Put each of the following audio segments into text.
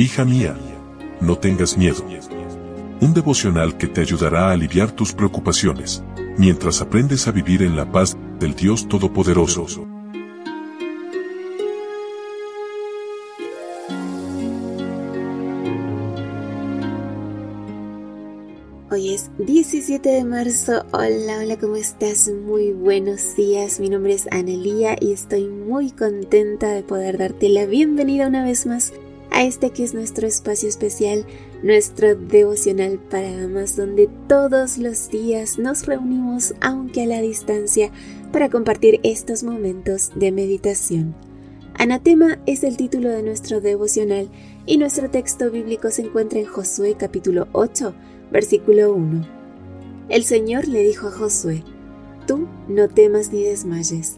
Hija mía, no tengas miedo. Un devocional que te ayudará a aliviar tus preocupaciones, mientras aprendes a vivir en la paz del Dios Todopoderoso. Hoy es 17 de marzo. Hola, hola, ¿cómo estás? Muy buenos días. Mi nombre es Anelía y estoy muy contenta de poder darte la bienvenida una vez más a este que es nuestro espacio especial, nuestro devocional para damas, donde todos los días nos reunimos, aunque a la distancia, para compartir estos momentos de meditación. Anatema es el título de nuestro devocional y nuestro texto bíblico se encuentra en Josué capítulo 8, versículo 1. El Señor le dijo a Josué, Tú no temas ni desmayes,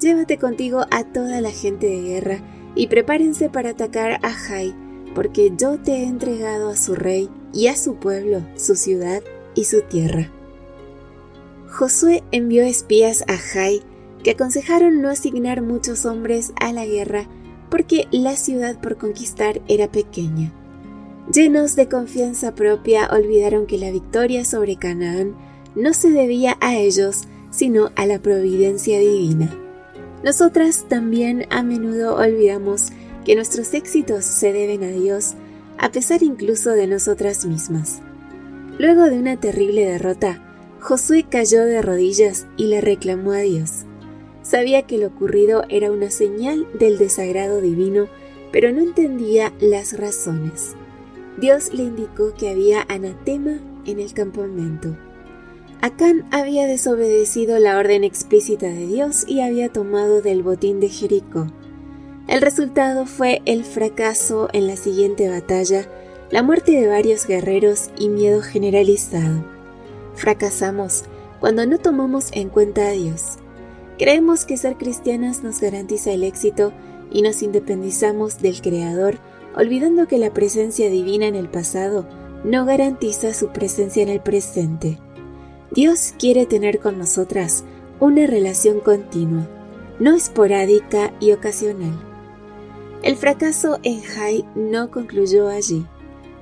llévate contigo a toda la gente de guerra y prepárense para atacar a Jai, porque yo te he entregado a su rey y a su pueblo, su ciudad y su tierra. Josué envió espías a Jai que aconsejaron no asignar muchos hombres a la guerra porque la ciudad por conquistar era pequeña. Llenos de confianza propia, olvidaron que la victoria sobre Canaán no se debía a ellos, sino a la providencia divina. Nosotras también a menudo olvidamos que nuestros éxitos se deben a Dios, a pesar incluso de nosotras mismas. Luego de una terrible derrota, Josué cayó de rodillas y le reclamó a Dios. Sabía que lo ocurrido era una señal del desagrado divino, pero no entendía las razones. Dios le indicó que había anatema en el campamento. Acán había desobedecido la orden explícita de Dios y había tomado del botín de Jericó. El resultado fue el fracaso en la siguiente batalla, la muerte de varios guerreros y miedo generalizado. Fracasamos cuando no tomamos en cuenta a Dios. Creemos que ser cristianas nos garantiza el éxito y nos independizamos del Creador, olvidando que la presencia divina en el pasado no garantiza su presencia en el presente. Dios quiere tener con nosotras una relación continua, no esporádica y ocasional. El fracaso en Jai no concluyó allí.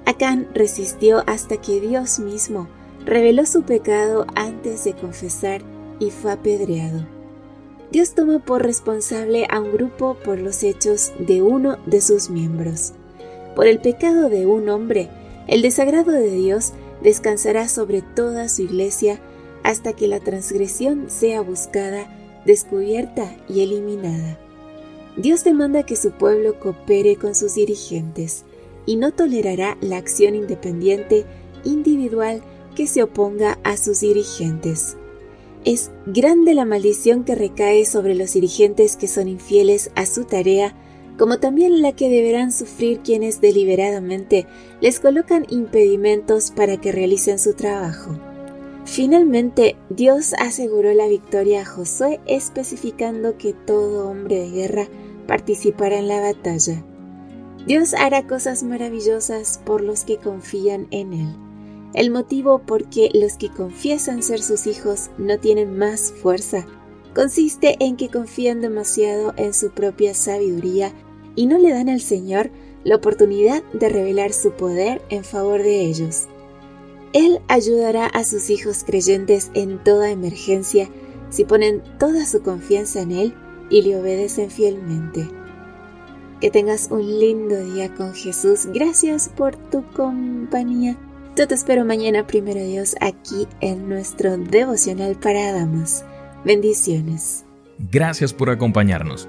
Acán resistió hasta que Dios mismo reveló su pecado antes de confesar y fue apedreado. Dios tomó por responsable a un grupo por los hechos de uno de sus miembros. Por el pecado de un hombre, el desagrado de Dios descansará sobre toda su iglesia hasta que la transgresión sea buscada, descubierta y eliminada. Dios demanda que su pueblo coopere con sus dirigentes y no tolerará la acción independiente individual que se oponga a sus dirigentes. Es grande la maldición que recae sobre los dirigentes que son infieles a su tarea como también la que deberán sufrir quienes deliberadamente les colocan impedimentos para que realicen su trabajo. Finalmente, Dios aseguró la victoria a Josué especificando que todo hombre de guerra participará en la batalla. Dios hará cosas maravillosas por los que confían en Él. El motivo por qué los que confiesan ser sus hijos no tienen más fuerza consiste en que confían demasiado en su propia sabiduría y no le dan al Señor la oportunidad de revelar su poder en favor de ellos. Él ayudará a sus hijos creyentes en toda emergencia si ponen toda su confianza en Él y le obedecen fielmente. Que tengas un lindo día con Jesús. Gracias por tu compañía. Yo te espero mañana, primero Dios, aquí en nuestro devocional para damas. Bendiciones. Gracias por acompañarnos.